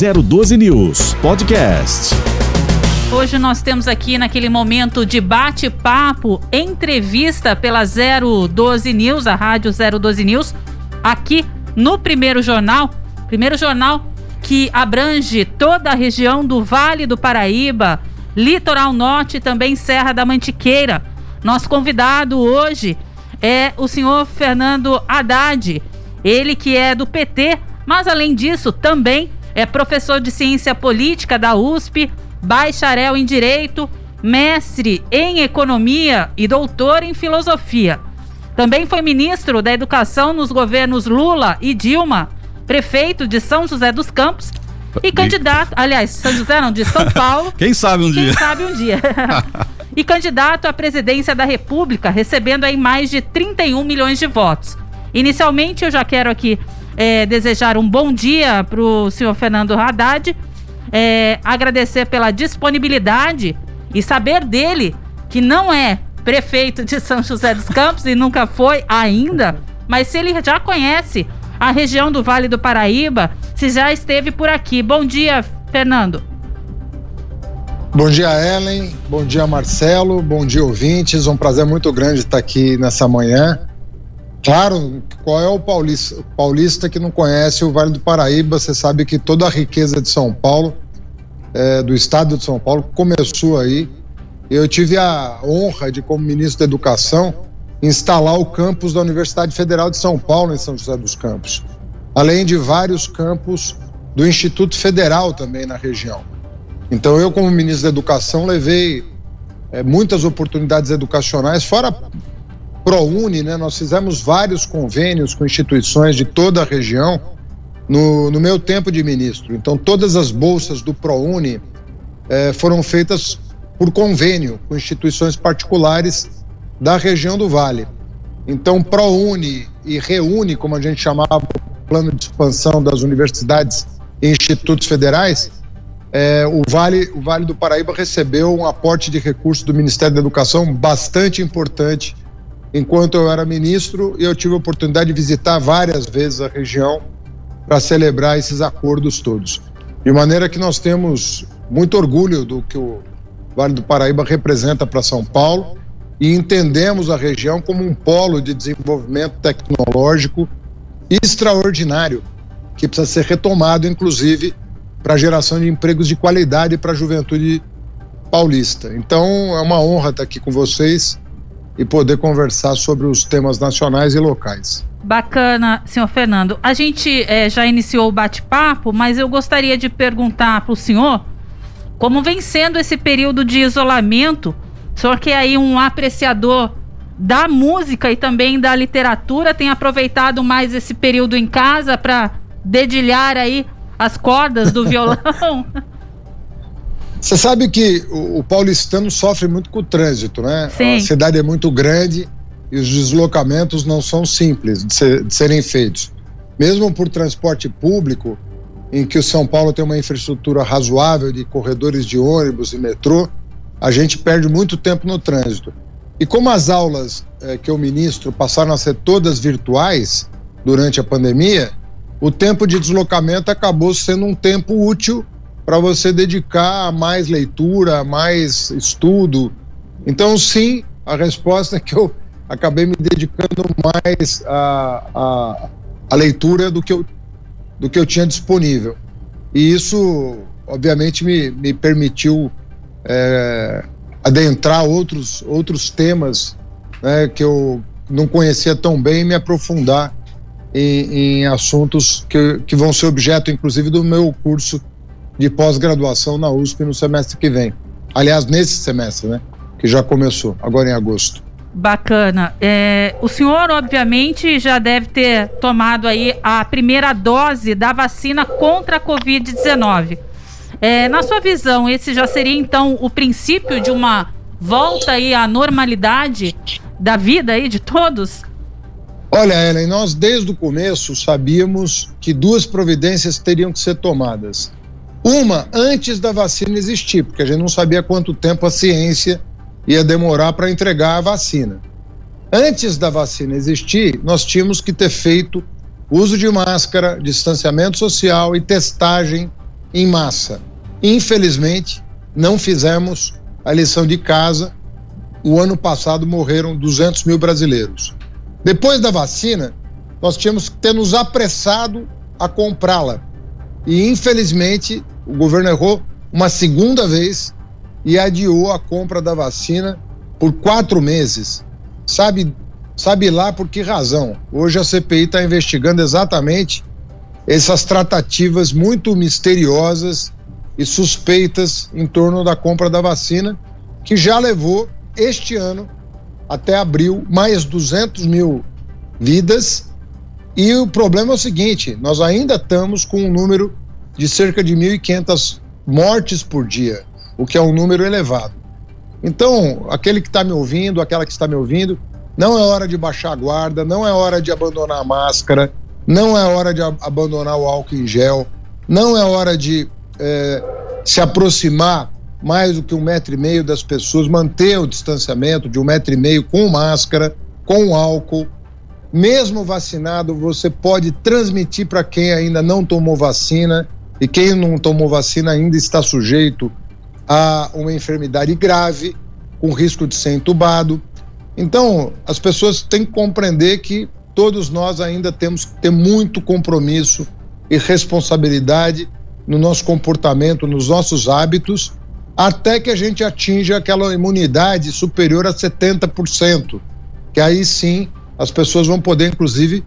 012 News Podcast. Hoje nós temos aqui naquele momento de bate-papo, entrevista pela 012 News, a rádio 012 News, aqui no primeiro jornal, primeiro jornal que abrange toda a região do Vale do Paraíba, Litoral Norte e também Serra da Mantiqueira. Nosso convidado hoje é o senhor Fernando Haddad, ele que é do PT, mas além disso também é professor de ciência política da USP, bacharel em direito, mestre em economia e doutor em filosofia. Também foi ministro da Educação nos governos Lula e Dilma, prefeito de São José dos Campos e candidato, aliás, São José não, de São Paulo. Quem sabe um Quem dia. sabe um dia. e candidato à presidência da República, recebendo aí mais de 31 milhões de votos. Inicialmente, eu já quero aqui é, desejar um bom dia para o senhor Fernando Haddad, é, agradecer pela disponibilidade e saber dele que não é prefeito de São José dos Campos e nunca foi ainda, mas se ele já conhece a região do Vale do Paraíba, se já esteve por aqui. Bom dia, Fernando. Bom dia, Ellen. Bom dia, Marcelo. Bom dia, ouvintes. Um prazer muito grande estar aqui nessa manhã. Claro, qual é o paulista, paulista que não conhece o Vale do Paraíba? Você sabe que toda a riqueza de São Paulo, é, do estado de São Paulo, começou aí. Eu tive a honra de, como ministro da Educação, instalar o campus da Universidade Federal de São Paulo, em São José dos Campos, além de vários campos do Instituto Federal também na região. Então, eu, como ministro da Educação, levei é, muitas oportunidades educacionais, fora ProUni, né? Nós fizemos vários convênios com instituições de toda a região no, no meu tempo de ministro. Então, todas as bolsas do ProUni eh, foram feitas por convênio com instituições particulares da região do Vale. Então, ProUni e Reúne, como a gente chamava o plano de expansão das universidades e institutos federais, eh, o, vale, o Vale do Paraíba recebeu um aporte de recursos do Ministério da Educação bastante importante enquanto eu era ministro, eu tive a oportunidade de visitar várias vezes a região para celebrar esses acordos todos. De maneira que nós temos muito orgulho do que o Vale do Paraíba representa para São Paulo e entendemos a região como um polo de desenvolvimento tecnológico extraordinário, que precisa ser retomado, inclusive, para a geração de empregos de qualidade para a juventude paulista. Então, é uma honra estar aqui com vocês e poder conversar sobre os temas nacionais e locais. Bacana, senhor Fernando. A gente é, já iniciou o bate-papo, mas eu gostaria de perguntar para o senhor como vem sendo esse período de isolamento. O senhor que é aí um apreciador da música e também da literatura, tem aproveitado mais esse período em casa para dedilhar aí as cordas do violão? Você sabe que o, paulistano sofre muito com o trânsito, né? Sim. A cidade é muito grande e os deslocamentos não são simples de, ser, de, serem feitos. Mesmo por transporte público, em que o São Paulo tem uma infraestrutura razoável de corredores de ônibus e metrô, a gente perde muito tempo no trânsito. E como as aulas eh, que eu ministro passaram a ser todas virtuais durante a pandemia, o tempo de deslocamento acabou sendo um tempo útil para você dedicar a mais leitura, a mais estudo. Então, sim, a resposta é que eu acabei me dedicando mais à, à, à leitura do que, eu, do que eu tinha disponível. E isso, obviamente, me, me permitiu é, adentrar outros, outros temas né, que eu não conhecia tão bem e me aprofundar em, em assuntos que, que vão ser objeto, inclusive, do meu curso de pós-graduação na USP no semestre que vem. Aliás, nesse semestre, né? Que já começou, agora em agosto. Bacana. É, o senhor, obviamente, já deve ter tomado aí a primeira dose da vacina contra a Covid-19. É, na sua visão, esse já seria então o princípio de uma volta aí à normalidade da vida aí de todos? Olha, Ellen, nós desde o começo sabíamos que duas providências teriam que ser tomadas. Uma antes da vacina existir, porque a gente não sabia quanto tempo a ciência ia demorar para entregar a vacina. Antes da vacina existir, nós tínhamos que ter feito uso de máscara, distanciamento social e testagem em massa. Infelizmente, não fizemos a lição de casa. O ano passado morreram 200 mil brasileiros. Depois da vacina, nós tínhamos que ter nos apressado a comprá-la. E, infelizmente, o governo errou uma segunda vez e adiou a compra da vacina por quatro meses. Sabe, sabe lá por que razão? Hoje a CPI está investigando exatamente essas tratativas muito misteriosas e suspeitas em torno da compra da vacina, que já levou este ano, até abril, mais 200 mil vidas. E o problema é o seguinte: nós ainda estamos com um número de cerca de 1.500 mortes por dia, o que é um número elevado. Então, aquele que está me ouvindo, aquela que está me ouvindo, não é hora de baixar a guarda, não é hora de abandonar a máscara, não é hora de abandonar o álcool em gel, não é hora de é, se aproximar mais do que um metro e meio das pessoas, manter o distanciamento de um metro e meio com máscara, com álcool. Mesmo vacinado, você pode transmitir para quem ainda não tomou vacina e quem não tomou vacina ainda está sujeito a uma enfermidade grave, com risco de ser entubado. Então, as pessoas têm que compreender que todos nós ainda temos que ter muito compromisso e responsabilidade no nosso comportamento, nos nossos hábitos, até que a gente atinja aquela imunidade superior a 70%, que aí sim as pessoas vão poder, inclusive,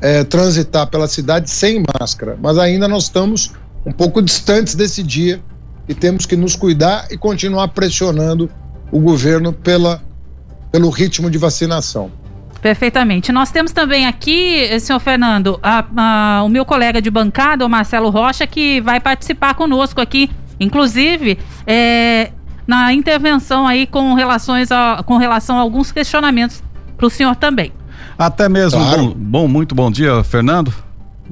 é, transitar pela cidade sem máscara. Mas ainda nós estamos um pouco distantes desse dia e temos que nos cuidar e continuar pressionando o governo pela, pelo ritmo de vacinação. Perfeitamente. Nós temos também aqui, senhor Fernando, a, a, o meu colega de bancada, o Marcelo Rocha, que vai participar conosco aqui, inclusive é, na intervenção aí com, relações a, com relação a alguns questionamentos para o senhor também. Até mesmo. Claro. Bom, bom, muito bom dia, Fernando.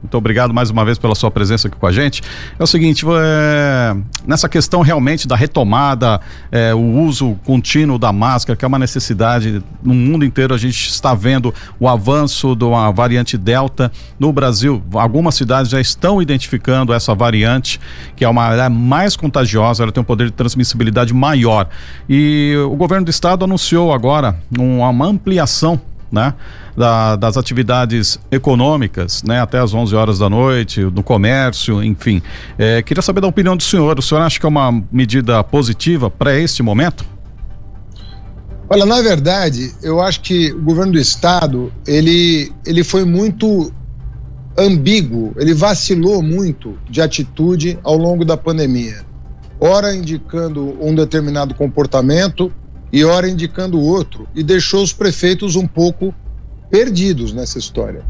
Muito obrigado mais uma vez pela sua presença aqui com a gente. É o seguinte, é, nessa questão realmente da retomada, é, o uso contínuo da máscara, que é uma necessidade no mundo inteiro, a gente está vendo o avanço da variante Delta no Brasil. Algumas cidades já estão identificando essa variante, que é uma é mais contagiosa, ela tem um poder de transmissibilidade maior. E o governo do estado anunciou agora uma ampliação né? Da, das atividades econômicas, né? Até às 11 horas da noite, no comércio, enfim. É, queria saber da opinião do senhor. O senhor acha que é uma medida positiva para este momento? Olha, na verdade, eu acho que o governo do estado ele, ele foi muito ambíguo, ele vacilou muito de atitude ao longo da pandemia. Ora indicando um determinado comportamento, e ora indicando outro, e deixou os prefeitos um pouco perdidos nessa história.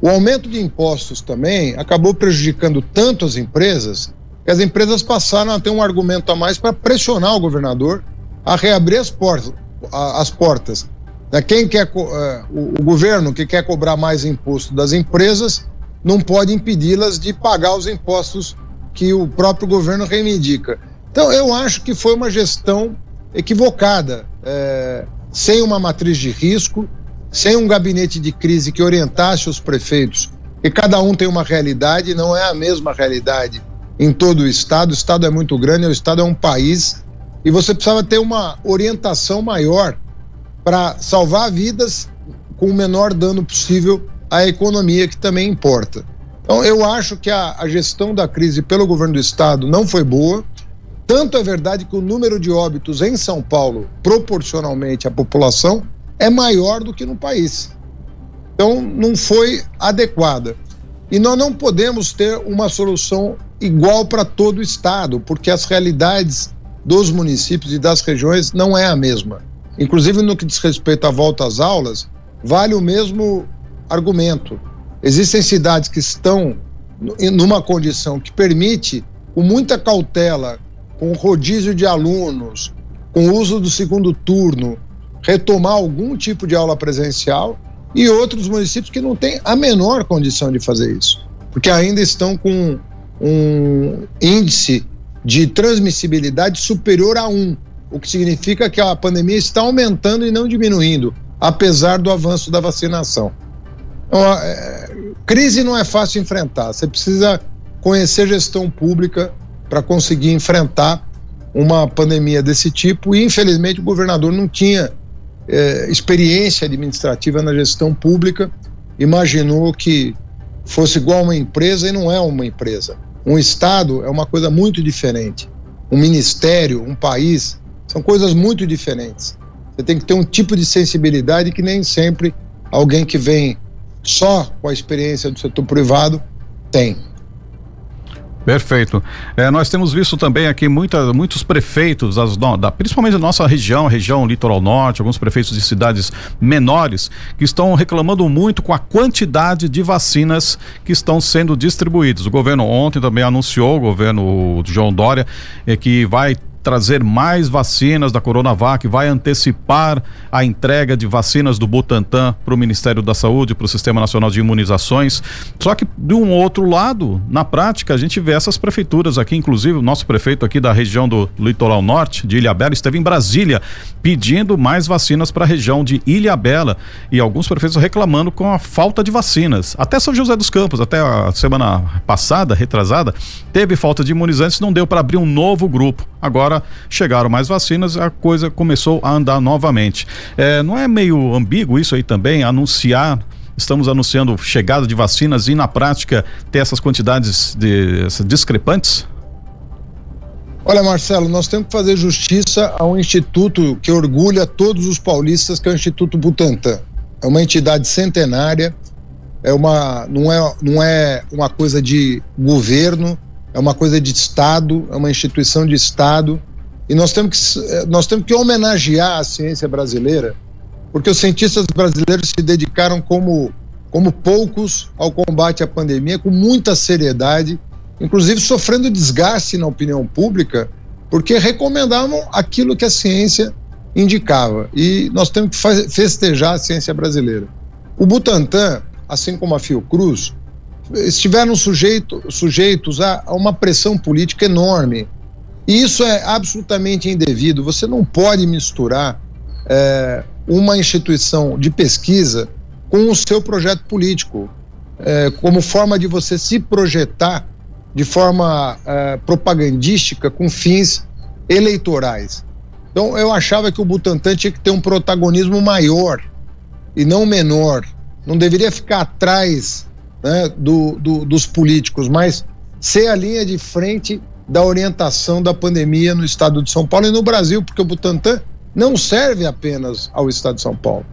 O aumento de impostos também acabou prejudicando tanto as empresas que as empresas passaram a ter um argumento a mais para pressionar o governador a reabrir as portas. As portas. Né, quem quer, é, o governo que quer cobrar mais imposto das empresas não pode impedi-las de pagar os impostos que o próprio governo reivindica. Então, eu acho que foi uma gestão equivocada, é, sem uma matriz de risco, sem um gabinete de crise que orientasse os prefeitos, que cada um tem uma realidade, não é a mesma realidade em todo o estado. O estado é muito grande, o estado é um país e você precisava ter uma orientação maior para salvar vidas com o menor dano possível à economia, que também importa. Então, eu acho que a, a gestão da crise pelo governo do estado não foi boa. Tanto é verdade que o número de óbitos em São Paulo, proporcionalmente à população, é maior do que no país. Então, não foi adequada. E nós não podemos ter uma solução igual para todo o estado, porque as realidades dos municípios e das regiões não é a mesma. Inclusive no que diz respeito à volta às aulas, vale o mesmo argumento. Existem cidades que estão numa condição que permite, com muita cautela, com rodízio de alunos, com uso do segundo turno, retomar algum tipo de aula presencial e outros municípios que não têm a menor condição de fazer isso, porque ainda estão com um índice de transmissibilidade superior a um, o que significa que a pandemia está aumentando e não diminuindo, apesar do avanço da vacinação. Então, é, crise não é fácil enfrentar, você precisa conhecer gestão pública, para conseguir enfrentar uma pandemia desse tipo e infelizmente o governador não tinha é, experiência administrativa na gestão pública, imaginou que fosse igual uma empresa e não é uma empresa. Um estado é uma coisa muito diferente. Um ministério, um país, são coisas muito diferentes. Você tem que ter um tipo de sensibilidade que nem sempre alguém que vem só com a experiência do setor privado tem. Perfeito. É, nós temos visto também aqui muita, muitos prefeitos, da, principalmente da nossa região, região litoral norte, alguns prefeitos de cidades menores, que estão reclamando muito com a quantidade de vacinas que estão sendo distribuídas. O governo ontem também anunciou, o governo João Dória, é, que vai trazer mais vacinas da Coronavac, vai antecipar a entrega de vacinas do Butantan para o Ministério da Saúde, para o Sistema Nacional de Imunizações. Só que, de um outro lado, na prática, a gente vê essas prefeituras aqui, inclusive o nosso prefeito aqui da região do Litoral Norte, de Ilhabela, esteve em Brasília pedindo mais vacinas para a região de Ilhabela e alguns prefeitos reclamando com a falta de vacinas. Até São José dos Campos, até a semana passada, retrasada, teve falta de imunizantes, não deu para abrir um novo grupo. Agora agora chegaram mais vacinas, a coisa começou a andar novamente. É, não é meio ambíguo isso aí também, anunciar estamos anunciando chegada de vacinas e na prática ter essas quantidades de, essas discrepantes? Olha, Marcelo, nós temos que fazer justiça a um instituto que orgulha todos os paulistas, que é o Instituto Butantan. É uma entidade centenária, é uma, não, é, não é uma coisa de governo, é uma coisa de Estado, é uma instituição de Estado, e nós temos que, eh, nós temos que homenagear a ciência brasileira, porque os cientistas brasileiros se dedicaram como, como poucos ao combate à pandemia, com muita seriedade, inclusive sofrendo desgaste na opinião pública, porque recomendavam aquilo que a ciência indicava. E nós temos que festejar a ciência brasileira. O Butantan, assim como a Fiocruz, estiveram sujeito, sujeitos a, a uma pressão política enorme. E isso é absolutamente indevido. Você não pode misturar é, uma instituição de pesquisa com o seu projeto político, é, como forma de você se projetar de forma é, propagandística com fins eleitorais. Então, eu achava que o Butantan tinha que ter um protagonismo maior e não menor. Não deveria ficar atrás né, do, do, dos políticos, mas ser a linha de frente da orientação da pandemia no estado de São Paulo e no Brasil, porque o Butantan não serve apenas ao estado de São Paulo.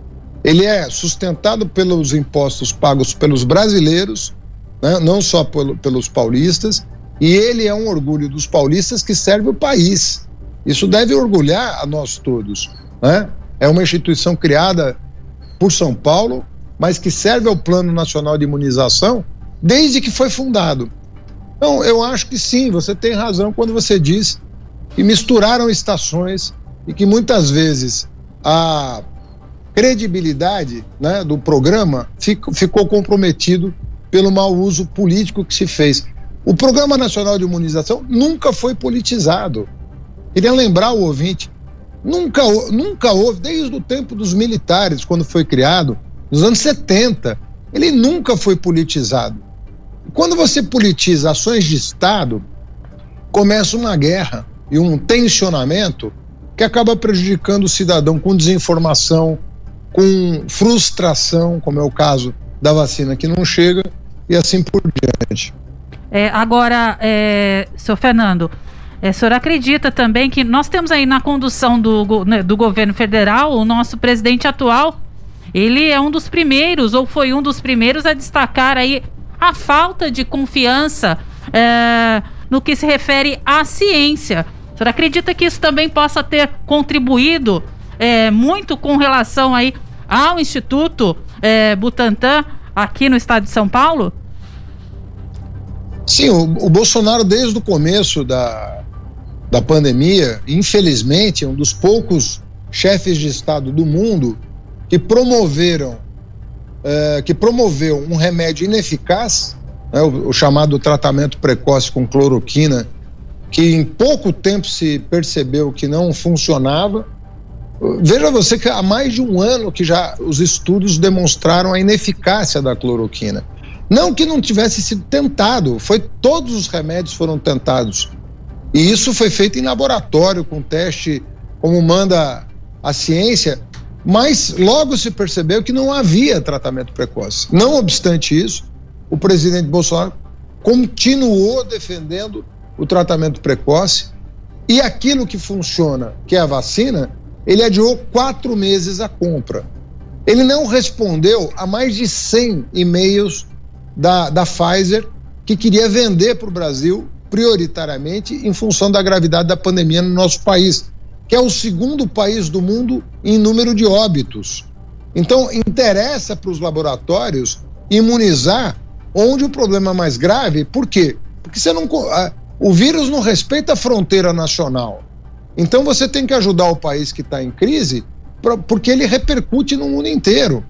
Ele é sustentado pelos impostos pagos pelos brasileiros, né, não só pelo, pelos paulistas, e ele é um orgulho dos paulistas que serve o país. Isso deve orgulhar a nós todos. Né? É uma instituição criada por São Paulo, mas que serve ao Plano Nacional de Imunização desde que foi fundado. Então, eu acho que sim, você tem razão quando você diz que misturaram estações e que muitas vezes a credibilidade né, do programa ficou, comprometido pelo mau uso político que se fez. O Programa Nacional de Imunização nunca foi politizado. Queria lembrar o ouvinte, nunca, nunca houve, desde o tempo dos militares, quando foi criado, nos anos 70. Ele nunca foi politizado. Quando você politiza ações de Estado, começa uma guerra e um tensionamento que acaba prejudicando o cidadão com desinformação, com frustração, como é o caso da vacina que não chega, e assim por diante. É, agora, é, Fernando, é, o senhor acredita também que nós temos aí na condução do, né, do governo federal o nosso presidente atual ele é um dos primeiros, ou foi um dos primeiros a destacar aí a falta de confiança é, no que se refere à ciência. O senhor acredita que isso também possa ter contribuído é, muito com relação aí ao Instituto é, Butantan aqui no estado de São Paulo? Sim, o, o Bolsonaro, desde o começo da, da pandemia, infelizmente, é um dos poucos chefes de Estado do mundo que promoveram, é, que promoveu um remédio ineficaz, né, o, o, chamado tratamento precoce com cloroquina, que em pouco tempo se percebeu que não funcionava. Veja você que há mais de um ano que já os estudos demonstraram a ineficácia da cloroquina. Não que não tivesse sido tentado, foi todos os remédios foram tentados E isso foi feito em laboratório, com teste como manda a ciência, mas logo se percebeu que não havia tratamento precoce. Não obstante isso, o presidente Bolsonaro continuou defendendo o tratamento precoce e aquilo que funciona, que é a vacina, ele adiou quatro meses a compra. Ele não respondeu a mais de 100 e-mails da, da Pfizer que queria vender para o Brasil prioritariamente em função da gravidade da pandemia no nosso país, que é o segundo país do mundo em número de óbitos. Então, interessa para os laboratórios imunizar onde o problema é mais grave, por quê? Porque você não, o vírus não respeita a fronteira nacional. Então você tem que ajudar o país que está em crise, porque ele repercute no mundo inteiro.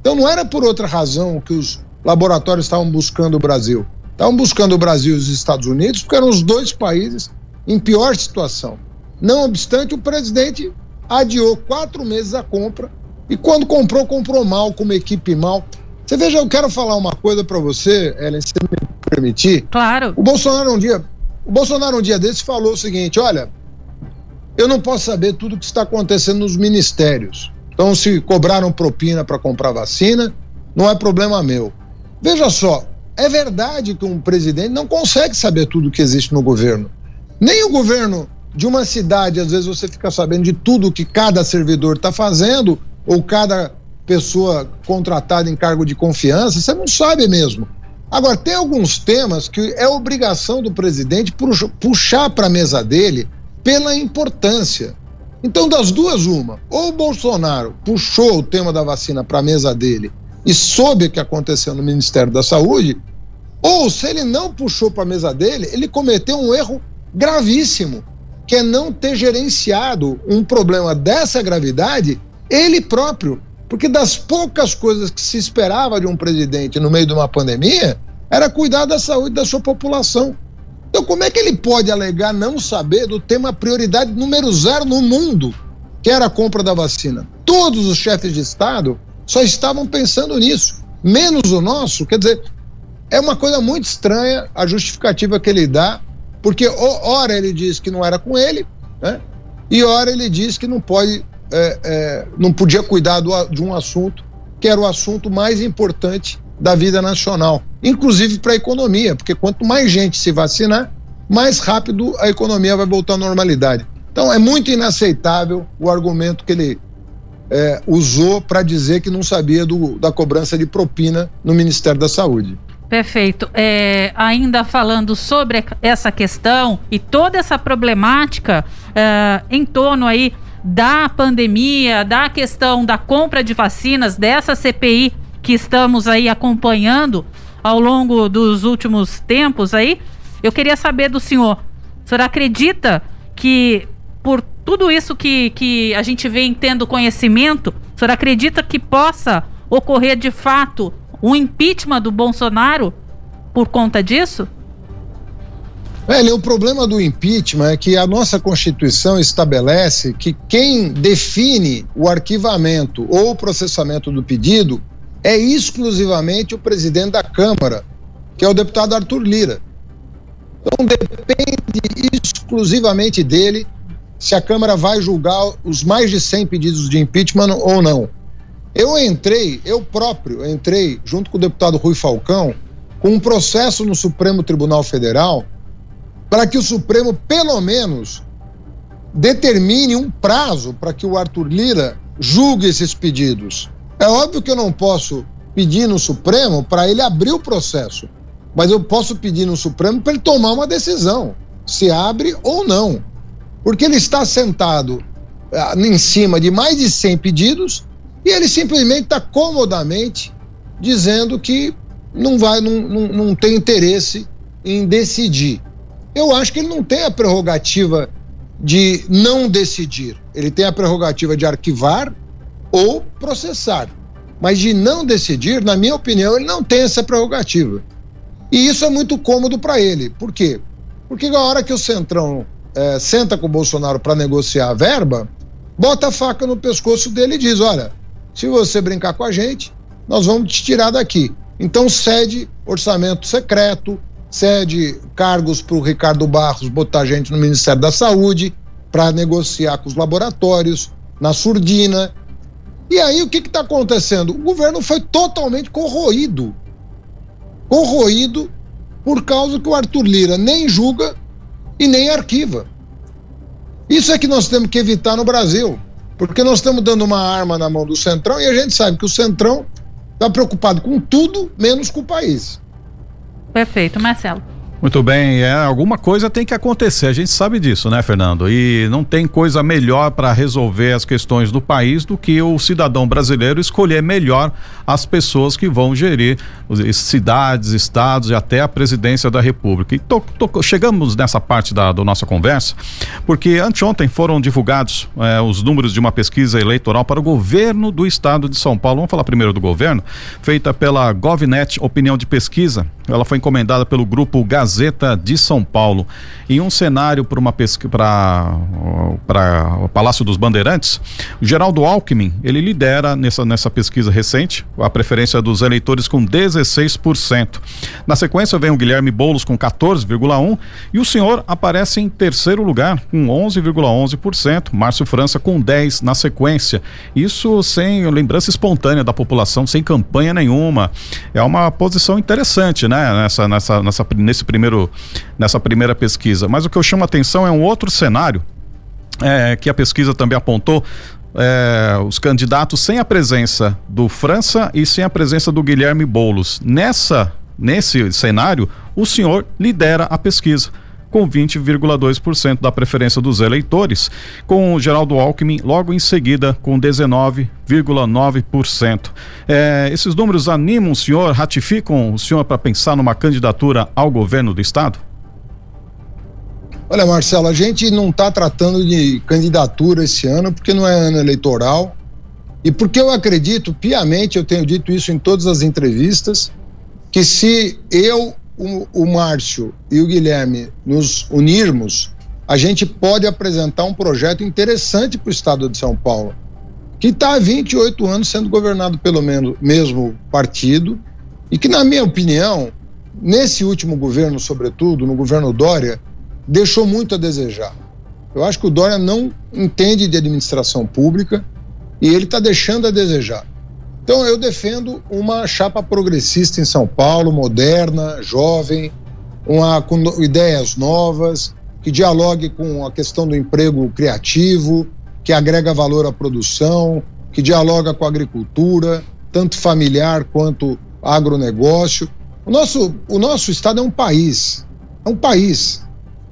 Então não era por outra razão que os laboratórios estavam buscando o Brasil. Estavam buscando o Brasil e os Estados Unidos porque eram os dois países em pior situação. Não obstante, o presidente adiou quatro meses a compra e quando comprou, comprou mal, com uma equipe mal. Você veja, eu quero falar uma coisa para você, Ellen, se me permitir. Claro. O Bolsonaro um dia, o Bolsonaro um dia desses falou o seguinte: olha, eu não posso saber tudo o que está acontecendo nos ministérios. Então, se cobraram propina para comprar vacina, não é problema meu. Veja só, é verdade que um presidente não consegue saber tudo o que existe no governo. Nem o governo de uma cidade, às vezes você fica sabendo de tudo que cada servidor está fazendo, ou cada pessoa contratada em cargo de confiança, você não sabe mesmo. Agora, tem alguns temas que é obrigação do presidente puxar para a mesa dele pela importância. Então, das duas, uma. Ou o Bolsonaro puxou o tema da vacina para a mesa dele e soube o que aconteceu no Ministério da Saúde, ou se ele não puxou para a mesa dele, ele cometeu um erro gravíssimo, que é não ter gerenciado um problema dessa gravidade ele próprio. Porque das poucas coisas que se esperava de um presidente no meio de uma pandemia, era cuidar da saúde da sua população. Então, como é que ele pode alegar não saber do tema prioridade número zero no mundo, que era a compra da vacina? Todos os chefes de Estado só estavam pensando nisso, menos o nosso. Quer dizer, é uma coisa muito estranha a justificativa que ele dá, porque ora ele diz que não era com ele, né? E ora ele diz que não pode é, é, não podia cuidar do, de um assunto que era o assunto mais importante da vida nacional, inclusive para a economia, porque quanto mais gente se vacinar, mais rápido a economia vai voltar à normalidade. Então é muito inaceitável o argumento que ele é, usou para dizer que não sabia do, da cobrança de propina no Ministério da Saúde. Perfeito. É, ainda falando sobre essa questão e toda essa problemática é, em torno aí da pandemia, da questão da compra de vacinas, dessa CPI que estamos aí acompanhando ao longo dos últimos tempos aí, eu queria saber do senhor, o senhor acredita que por tudo isso que, que a gente vem tendo conhecimento, o senhor acredita que possa ocorrer de fato um impeachment do Bolsonaro por conta disso? Velho, o problema do impeachment é que a nossa Constituição estabelece que quem define o arquivamento ou o processamento do pedido é exclusivamente o presidente da Câmara, que é o deputado Arthur Lira. Então depende exclusivamente dele se a Câmara vai julgar os mais de 100 pedidos de impeachment ou não. Eu entrei, eu próprio entrei, junto com o deputado Rui Falcão, com um processo no Supremo Tribunal Federal para que o Supremo, pelo menos, determine um prazo para que o Arthur Lira julgue esses pedidos. É óbvio que eu não posso pedir no Supremo para ele abrir o processo, mas eu posso pedir no Supremo para ele tomar uma decisão, se abre ou não. Porque ele está sentado ah, em cima de mais de 100 pedidos e ele simplesmente está comodamente dizendo que não vai, não, não, não tem interesse em decidir eu acho que ele não tem a prerrogativa de não decidir. Ele tem a prerrogativa de arquivar ou processar. Mas de não decidir, na minha opinião, ele não tem essa prerrogativa. E isso é muito cômodo para ele. Por quê? Porque na hora que o Centrão é, senta com o Bolsonaro para negociar a verba, bota a faca no pescoço dele e diz: olha, se você brincar com a gente, nós vamos te tirar daqui. Então cede orçamento secreto, cede cargos para o Ricardo Barros botar gente no Ministério da Saúde para negociar com os laboratórios, na surdina. E aí o que está acontecendo? O governo foi totalmente corroído. Corroído por causa que o Arthur Lira nem julga e nem arquiva. Isso é que nós temos que evitar no Brasil, porque nós estamos dando uma arma na mão do Centrão e a gente sabe que o Centrão está preocupado com tudo menos com o país. Perfeito, Marcelo. Muito bem, é, alguma coisa tem que acontecer, a gente sabe disso, né, Fernando? E não tem coisa melhor para resolver as questões do país do que o cidadão brasileiro escolher melhor as pessoas que vão gerir cidades, estados e até a presidência da República. E tô, tô, chegamos nessa parte da, da, nossa conversa, porque anteontem foram divulgados é, os números de uma pesquisa eleitoral para o governo do estado de São Paulo. Vamos falar primeiro do governo, feita pela GovNet Opinião de Pesquisa. Ela foi encomendada pelo grupo Gazeta Gazeta de São Paulo. Em um cenário para uma pesquisa para o Palácio dos Bandeirantes, o Geraldo Alckmin, ele lidera nessa, nessa pesquisa recente a preferência dos eleitores com 16%. Na sequência vem o Guilherme Boulos com 14,1 e o senhor aparece em terceiro lugar com 11,11%, Márcio França com 10 na sequência. Isso sem lembrança espontânea da população, sem campanha nenhuma. É uma posição interessante, né, nessa nessa nessa nesse primeiro primeiro, nessa primeira pesquisa. Mas o que eu chamo a atenção é um outro cenário é, que a pesquisa também apontou. É, os candidatos sem a presença do França e sem a presença do Guilherme Boulos. Nessa, nesse cenário, o senhor lidera a pesquisa com 20,2% da preferência dos eleitores, com o Geraldo Alckmin logo em seguida com 19,9%. É, esses números animam o senhor, ratificam o senhor para pensar numa candidatura ao governo do estado? Olha, Marcelo, a gente não está tratando de candidatura esse ano porque não é ano eleitoral e porque eu acredito piamente, eu tenho dito isso em todas as entrevistas, que se eu o, o Márcio e o Guilherme nos unirmos, a gente pode apresentar um projeto interessante para o estado de São Paulo, que está há 28 anos sendo governado pelo mesmo partido, e que, na minha opinião, nesse último governo, sobretudo, no governo Dória, deixou muito a desejar. Eu acho que o Dória não entende de administração pública e ele está deixando a desejar. Então, eu defendo uma chapa progressista em São Paulo, moderna, jovem, uma, com ideias novas, que dialogue com a questão do emprego criativo, que agrega valor à produção, que dialoga com a agricultura, tanto familiar quanto agronegócio. O nosso, o nosso estado é um país, é um país.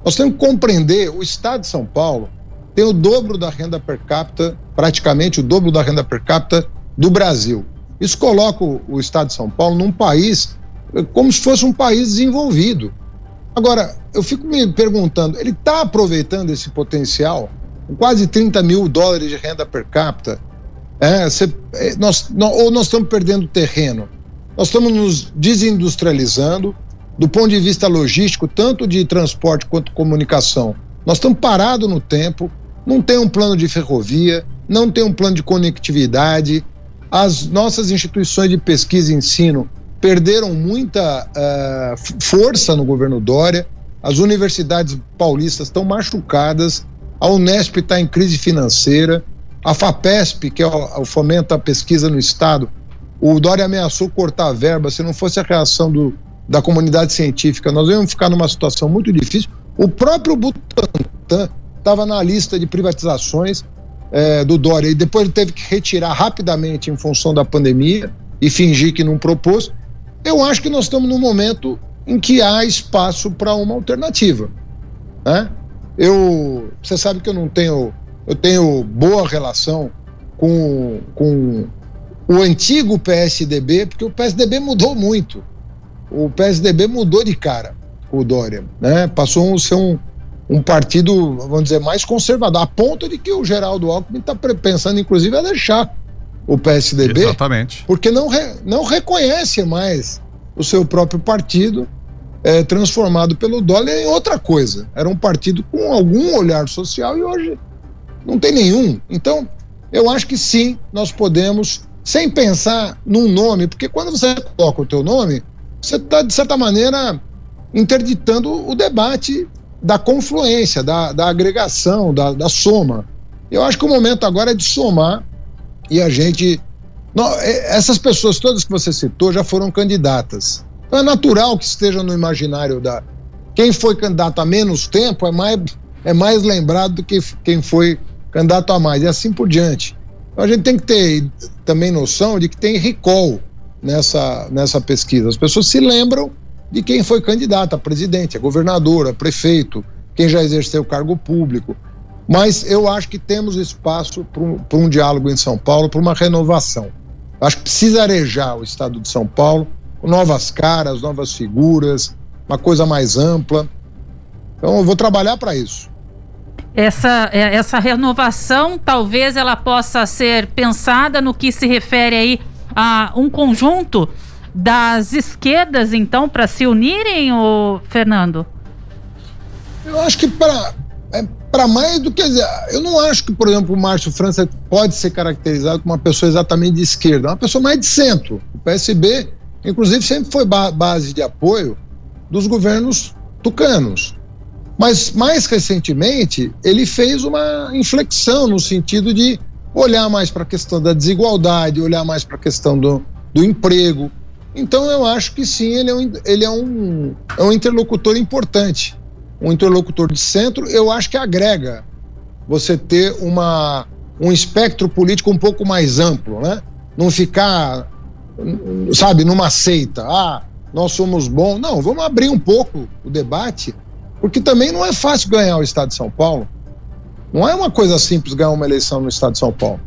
Nós temos que compreender, o estado de São Paulo tem o dobro da renda per capita, praticamente o dobro da renda per capita do Brasil. Isso coloca o, estado de São Paulo num país eh, como se fosse um país desenvolvido. Agora, eu fico me perguntando, ele está aproveitando esse potencial? Quase 30 mil dólares de renda per capita, é, cê, é, nós, nós, ou nós estamos perdendo terreno? Nós estamos nos desindustrializando do ponto de vista logístico, tanto de transporte quanto comunicação. Nós estamos parados no tempo, não tem um plano de ferrovia, não tem um plano de conectividade, as nossas instituições de pesquisa e ensino perderam muita uh, força no governo Dória, as universidades paulistas estão machucadas, a Unesp está em crise financeira, a FAPESP, que é o, o fomenta a pesquisa no Estado, o Dória ameaçou cortar a verba, se não fosse a reação do, da comunidade científica, nós íamos ficar numa situação muito difícil. O próprio Butantan estava na lista de privatizações é, do Dória e depois ele teve que retirar rapidamente em função da pandemia e fingir que não propôs. Eu acho que nós estamos num momento em que há espaço para uma alternativa. Né? Eu, você sabe que eu não tenho, eu tenho boa relação com, com o antigo PSDB, porque o PSDB mudou muito. O PSDB mudou de cara o Dória, né? Passou a ser um, um partido, vamos dizer, mais conservador, a ponto de que o Geraldo Alckmin está pensando, inclusive, a deixar o PSDB. Exatamente. Porque não, re, não reconhece mais o seu próprio partido, é, transformado pelo Dória em outra coisa. Era um partido com algum olhar social e hoje não tem nenhum. Então, eu acho que sim, nós podemos, sem pensar num nome, porque quando você coloca o teu nome, você está, de certa maneira, interditando o debate da confluência, da, da agregação, da, da soma. Eu acho que o momento agora é de somar e a gente. Não, é, essas pessoas todas que você citou já foram candidatas. Então é natural que esteja no imaginário da. Quem foi candidato há menos tempo é mais, é mais lembrado do que quem foi candidato a mais, e assim por diante. Então a gente tem que ter também noção de que tem recall nessa, nessa pesquisa. As pessoas se lembram de quem foi candidato a presidente, a governadora, a prefeito, quem já exerceu cargo público. Mas eu acho que temos espaço para um, um, diálogo em São Paulo, para uma renovação. Acho que precisa arejar o estado de São Paulo, com novas caras, novas figuras, uma coisa mais ampla. Então eu vou trabalhar para isso. Essa, é, essa renovação, talvez ela possa ser pensada no que se refere aí a um conjunto das esquerdas, então, para se unirem, o Fernando? Eu acho que para é, para mais do que eu não acho que, por exemplo, o Márcio França pode ser caracterizado como uma pessoa exatamente de esquerda, é uma pessoa mais de centro. O PSB, inclusive, sempre foi ba base de apoio dos governos tucanos. Mas mais recentemente, ele fez uma inflexão no sentido de olhar mais para a questão da desigualdade, olhar mais para a questão do, do emprego. Então eu acho que sim, ele é um, ele é um, é um interlocutor importante, um interlocutor de centro. Eu acho que agrega você ter uma, um espectro político um pouco mais amplo, né? Não ficar, sabe, numa seita. Ah, nós somos bons. Não, vamos abrir um pouco o debate porque também não é fácil ganhar o estado de São Paulo. Não é uma coisa simples ganhar uma eleição no estado de São Paulo.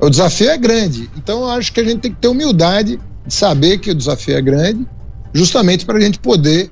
O desafio é grande. Então eu acho que a gente tem que ter humildade de saber que o desafio é grande, justamente para a gente poder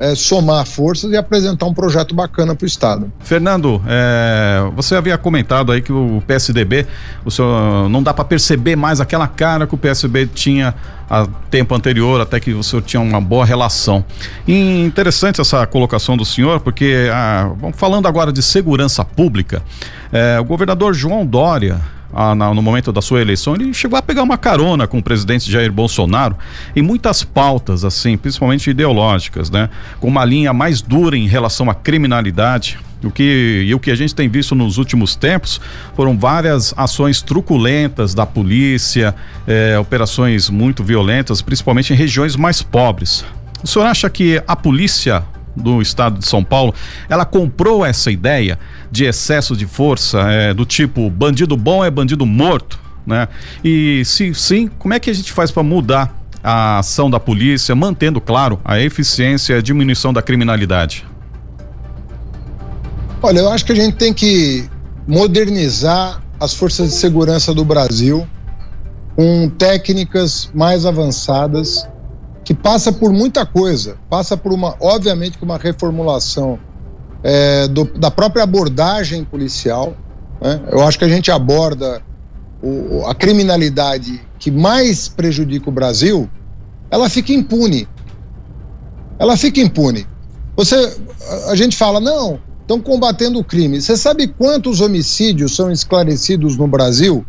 é, somar forças e apresentar um projeto bacana para o Estado. Fernando, é, você havia comentado aí que o PSDB, o senhor, não dá para perceber mais aquela cara que o PSDB tinha a tempo anterior, até que o senhor tinha uma boa relação. E interessante essa colocação do senhor, porque ah, falando agora de segurança pública, é, o governador João Dória ah, no momento da sua eleição, ele chegou a pegar uma carona com o presidente Jair Bolsonaro em muitas pautas, assim, principalmente ideológicas, né? Com uma linha mais dura em relação à criminalidade. O que, e o que a gente tem visto nos últimos tempos foram várias ações truculentas da polícia, eh, operações muito violentas, principalmente em regiões mais pobres. O senhor acha que a polícia do estado de São Paulo, ela comprou essa ideia de excesso de força, é, do tipo bandido bom é bandido morto, né? E se sim, como é que a gente faz para mudar a ação da polícia, mantendo, claro, a eficiência e a diminuição da criminalidade? Olha, eu acho que a gente tem que modernizar as forças de segurança do Brasil com técnicas mais avançadas que passa por muita coisa, passa por uma, obviamente, uma reformulação é, do, da própria abordagem policial. Né? Eu acho que a gente aborda o, a criminalidade que mais prejudica o Brasil, ela fica impune. Ela fica impune. Você, a gente fala, não, estão combatendo o crime. Você sabe quantos homicídios são esclarecidos no Brasil?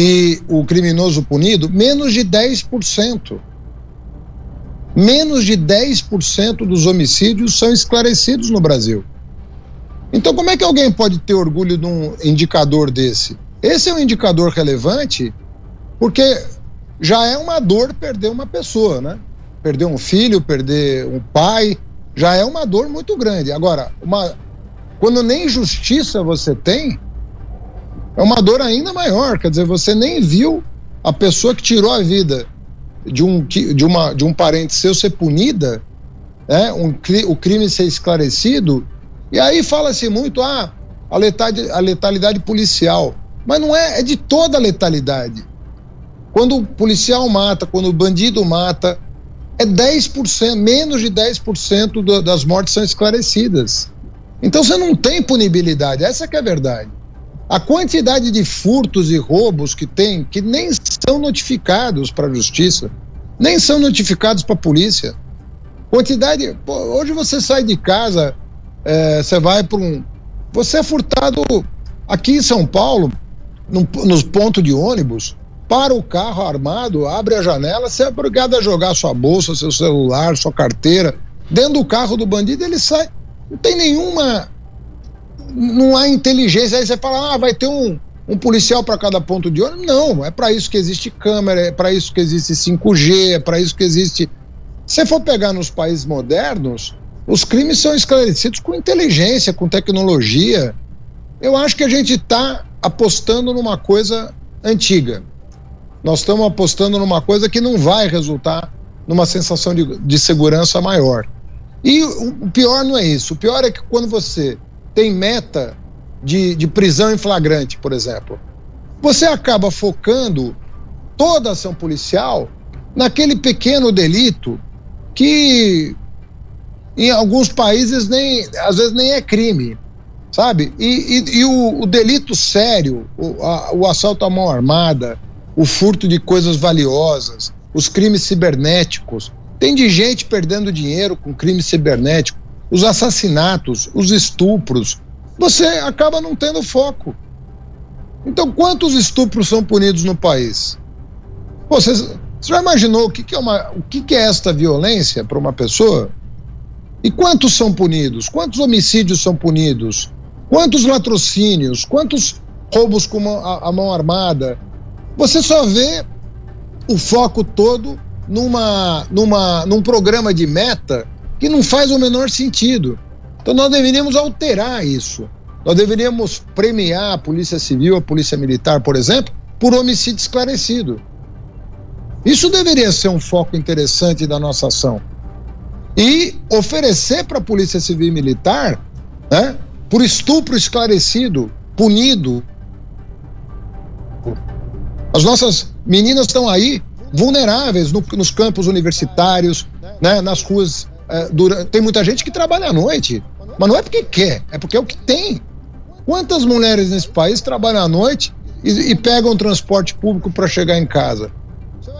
E o criminoso punido, menos de 10%. Menos de 10% dos homicídios são esclarecidos no Brasil. Então, como é que alguém pode ter orgulho de um indicador desse? Esse é um indicador relevante porque já é uma dor perder uma pessoa, né? Perder um filho, perder um pai, já é uma dor muito grande. Agora, uma, quando nem justiça você tem, é uma dor ainda maior. Quer dizer, você nem viu a pessoa que tirou a vida de um, de uma, de um parente seu ser punida, né? um, o crime ser esclarecido, e aí fala-se muito, ah, a letalidade, a letalidade policial. Mas não é, é de toda a letalidade. Quando o policial mata, quando o bandido mata, é 10%, menos de 10% do, das mortes são esclarecidas. Então você não tem punibilidade, essa que é a verdade. A quantidade de furtos e roubos que tem, que nem são notificados para a justiça, nem são notificados para a polícia. Quantidade. Pô, hoje você sai de casa, é, você vai para um. Você é furtado aqui em São Paulo, no, nos pontos de ônibus. para o carro armado, abre a janela, você é obrigado a jogar sua bolsa, seu celular, sua carteira. Dentro do carro do bandido, ele sai. Não tem nenhuma. Não há inteligência. Aí você fala, ah, vai ter um, um policial para cada ponto de ônibus. Não, é para isso que existe câmera, é para isso que existe 5G, é para isso que existe. Se for pegar nos países modernos, os crimes são esclarecidos com inteligência, com tecnologia. Eu acho que a gente está apostando numa coisa antiga. Nós estamos apostando numa coisa que não vai resultar numa sensação de, de segurança maior. E o pior não é isso. O pior é que quando você tem meta de, de prisão em flagrante, por exemplo, você acaba focando toda a ação policial naquele pequeno delito que em alguns países nem às vezes nem é crime, sabe? E, e, e o, o, delito sério, o, a, o assalto à mão armada, o furto de coisas valiosas, os crimes cibernéticos, tem de gente perdendo dinheiro com crime cibernético, os assassinatos, os estupros, você acaba não tendo foco. Então, quantos estupros são punidos no país? você, você já imaginou o que, que é, uma, o que, que é esta violência para uma pessoa? E quantos são punidos? Quantos homicídios são punidos? Quantos latrocínios? Quantos roubos com a, a mão armada? Você só vê o foco todo numa, numa, num programa de meta que não faz o menor sentido. Então nós deveríamos alterar isso. Nós deveríamos premiar a Polícia Civil, a Polícia Militar, por exemplo, por homicídio esclarecido. Isso deveria ser um foco interessante da nossa ação e oferecer para a Polícia Civil e Militar, né, por estupro esclarecido, punido. As nossas meninas estão aí vulneráveis no, nos campos universitários, né, nas ruas. É, durante, tem muita gente que trabalha à noite, mas não é porque quer, é porque é o que tem. Quantas mulheres nesse país trabalham à noite e, e pegam transporte público para chegar em casa?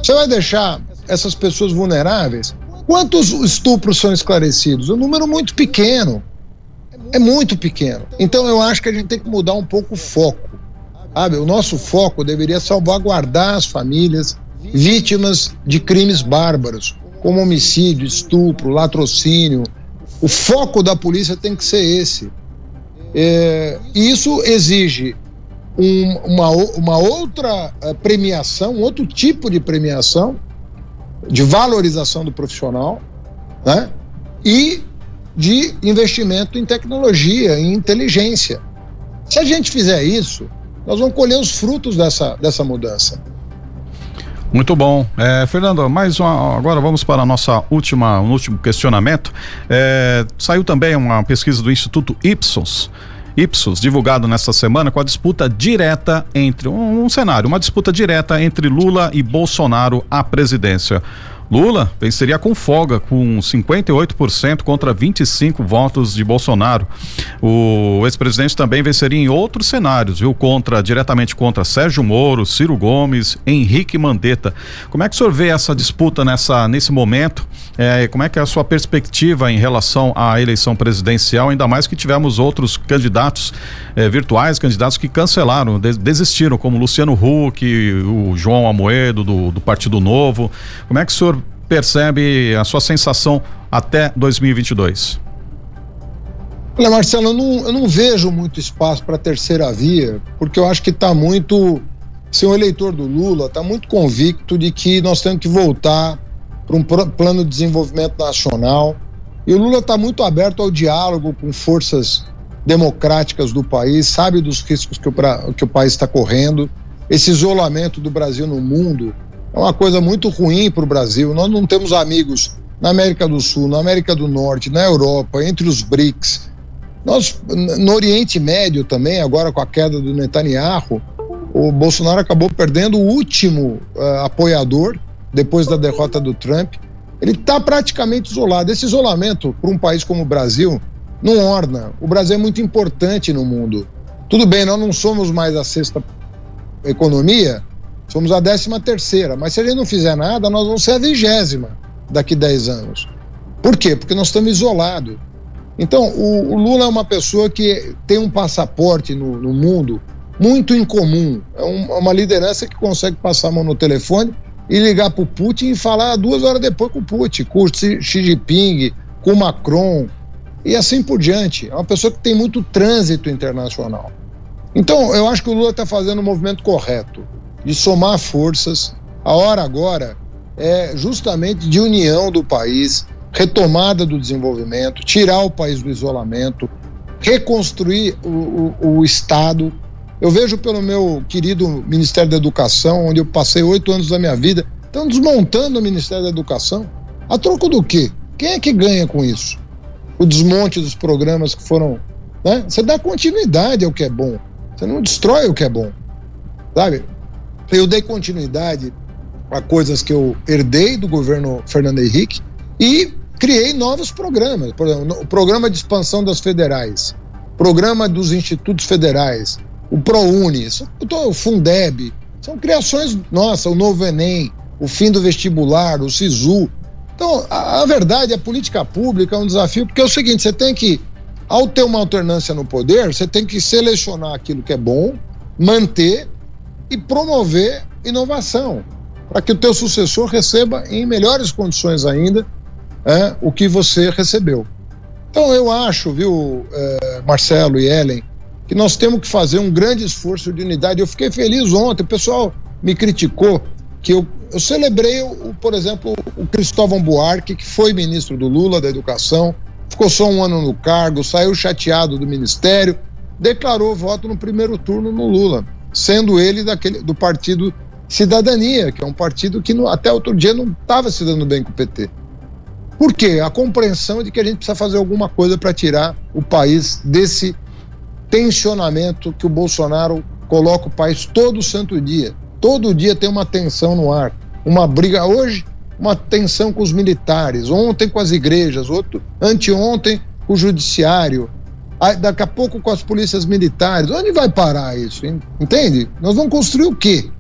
Você vai deixar essas pessoas vulneráveis? Quantos estupros são esclarecidos? Um número muito pequeno. É muito pequeno. Então eu acho que a gente tem que mudar um pouco o foco. Sabe? O nosso foco deveria salvaguardar as famílias vítimas de crimes bárbaros, como homicídio, estupro, latrocínio. O foco da polícia tem que ser esse. É, isso exige um, uma, uma outra eh, premiação, um outro tipo de premiação, de valorização do profissional, né? E de investimento em tecnologia, em inteligência. Se a gente fizer isso, nós vamos colher os frutos dessa, dessa mudança. Muito bom. É, Fernando, mais uma, agora vamos para a nossa última, um último questionamento. É, saiu também uma pesquisa do Instituto Ipsos Ipsos, divulgado nesta semana com a disputa direta entre um, um cenário, uma disputa direta entre Lula e Bolsonaro à presidência. Lula venceria com folga, com 58% contra 25 votos de Bolsonaro. O ex-presidente também venceria em outros cenários, viu? Contra, diretamente contra Sérgio Moro, Ciro Gomes, Henrique Mandetta. Como é que o senhor vê essa disputa nessa, nesse momento? É, como é que é a sua perspectiva em relação à eleição presidencial, ainda mais que tivemos outros candidatos é, virtuais, candidatos que cancelaram, desistiram, como Luciano Huck, o João Amoedo, do, do Partido Novo. Como é que o senhor percebe a sua sensação até 2022? Olha, Marcelo, eu não, eu não vejo muito espaço para terceira via, porque eu acho que está muito. Se o eleitor do Lula está muito convicto de que nós temos que voltar para um plano de desenvolvimento nacional. E o Lula está muito aberto ao diálogo com forças democráticas do país, sabe dos riscos que o, que o país está correndo. Esse isolamento do Brasil no mundo é uma coisa muito ruim para o Brasil. Nós não temos amigos na América do Sul, na América do Norte, na Europa, entre os BRICS. Nós, no Oriente Médio também, agora com a queda do Netanyahu, o Bolsonaro acabou perdendo o último uh, apoiador depois da derrota do Trump. Ele está praticamente isolado. Esse isolamento para um país como o Brasil não orna. O Brasil é muito importante no mundo. Tudo bem, nós não somos mais a sexta economia, Somos a décima terceira, mas se a gente não fizer nada, nós vamos ser a vigésima daqui 10 anos. Por quê? Porque nós estamos isolados. Então, o, o, Lula é uma pessoa que tem um passaporte no, no mundo muito incomum. É uma liderança que consegue passar a mão no telefone e ligar para o Putin e falar duas horas depois com o Putin, com o Xi Jinping, com o Macron e assim por diante. É uma pessoa que tem muito trânsito internacional. Então, eu acho que o Lula está fazendo o movimento correto de somar forças. A hora agora é justamente de união do país, retomada do desenvolvimento, tirar o país do isolamento, reconstruir o, o, o Estado. Eu vejo pelo meu querido Ministério da Educação, onde eu passei oito anos da minha vida, estão desmontando o Ministério da Educação. A troco do quê? Quem é que ganha com isso? O desmonte dos programas que foram. Né? Você dá continuidade ao que é bom. Você não destrói o que é bom. Sabe? Eu dei continuidade a coisas que eu herdei do governo Fernando Henrique e criei novos programas. Por exemplo, o programa de expansão das federais, programa dos institutos federais, o ProUni, o Fundeb, são criações nossas, o novo Enem, o fim do vestibular, o SISU. Então, a, a verdade, a política pública é um desafio, porque é o seguinte, você tem que, ao ter uma alternância no poder, você tem que selecionar aquilo que é bom, manter e promover inovação para que o teu sucessor receba em melhores condições ainda é, o que você recebeu. Então eu acho, viu, é, Marcelo e Ellen, que nós temos que fazer um grande esforço de unidade. Eu fiquei feliz ontem, o pessoal me criticou que eu, eu celebrei, o, por exemplo, o Cristóvão Buarque, que foi ministro do Lula da Educação, ficou só um ano no cargo, saiu chateado do ministério, declarou voto no primeiro turno no Lula, sendo ele daquele, do partido Cidadania, que é um partido que no, até outro dia não estava se dando bem com o PT. Por quê? A compreensão de que a gente precisa fazer alguma coisa para tirar o país desse tensionamento que o Bolsonaro coloca o país todo santo dia. Todo dia tem uma tensão no ar, uma briga. Hoje, uma tensão com os militares, ontem com as igrejas, outro, anteontem com o judiciário, daqui a pouco com as polícias militares. Onde vai parar isso? Entende? Nós vamos construir o quê?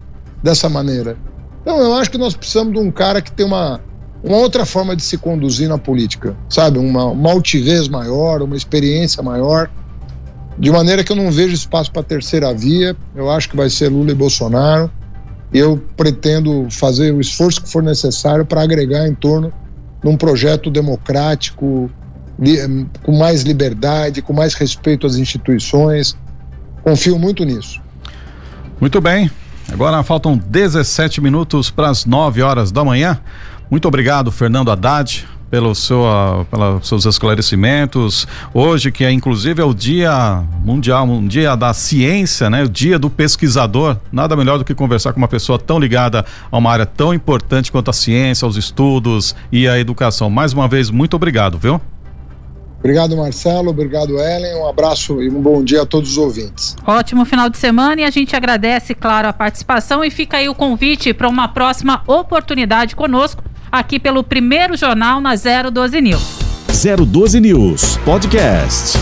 dessa maneira. Então, eu acho que nós precisamos de um cara que tem uma, uma outra forma de se conduzir na política, sabe? Uma, uma altivez maior, uma experiência maior, de maneira que eu não vejo espaço para terceira via. Eu acho que vai ser Lula e Bolsonaro. Eu pretendo fazer o esforço que for necessário para agregar em torno de um projeto democrático, com mais liberdade, com mais respeito às instituições. Confio muito nisso. Muito bem. Agora faltam 17 minutos para as 9 horas da manhã. Muito obrigado, Fernando Haddad, pelo seu, uh, pelos seus esclarecimentos. Hoje, que é inclusive é o Dia Mundial, um dia da ciência, né? O dia do pesquisador. Nada melhor do que conversar com uma pessoa tão ligada a uma área tão importante quanto a ciência, os estudos e a educação. Mais uma vez, muito obrigado, viu? Obrigado, Marcelo. Obrigado, Ellen. Um abraço e um bom dia a todos os ouvintes. Ótimo final de semana e a gente agradece, claro, a participação e fica aí o convite para uma próxima oportunidade conosco aqui pelo primeiro jornal na 012 News. 012 News Podcast.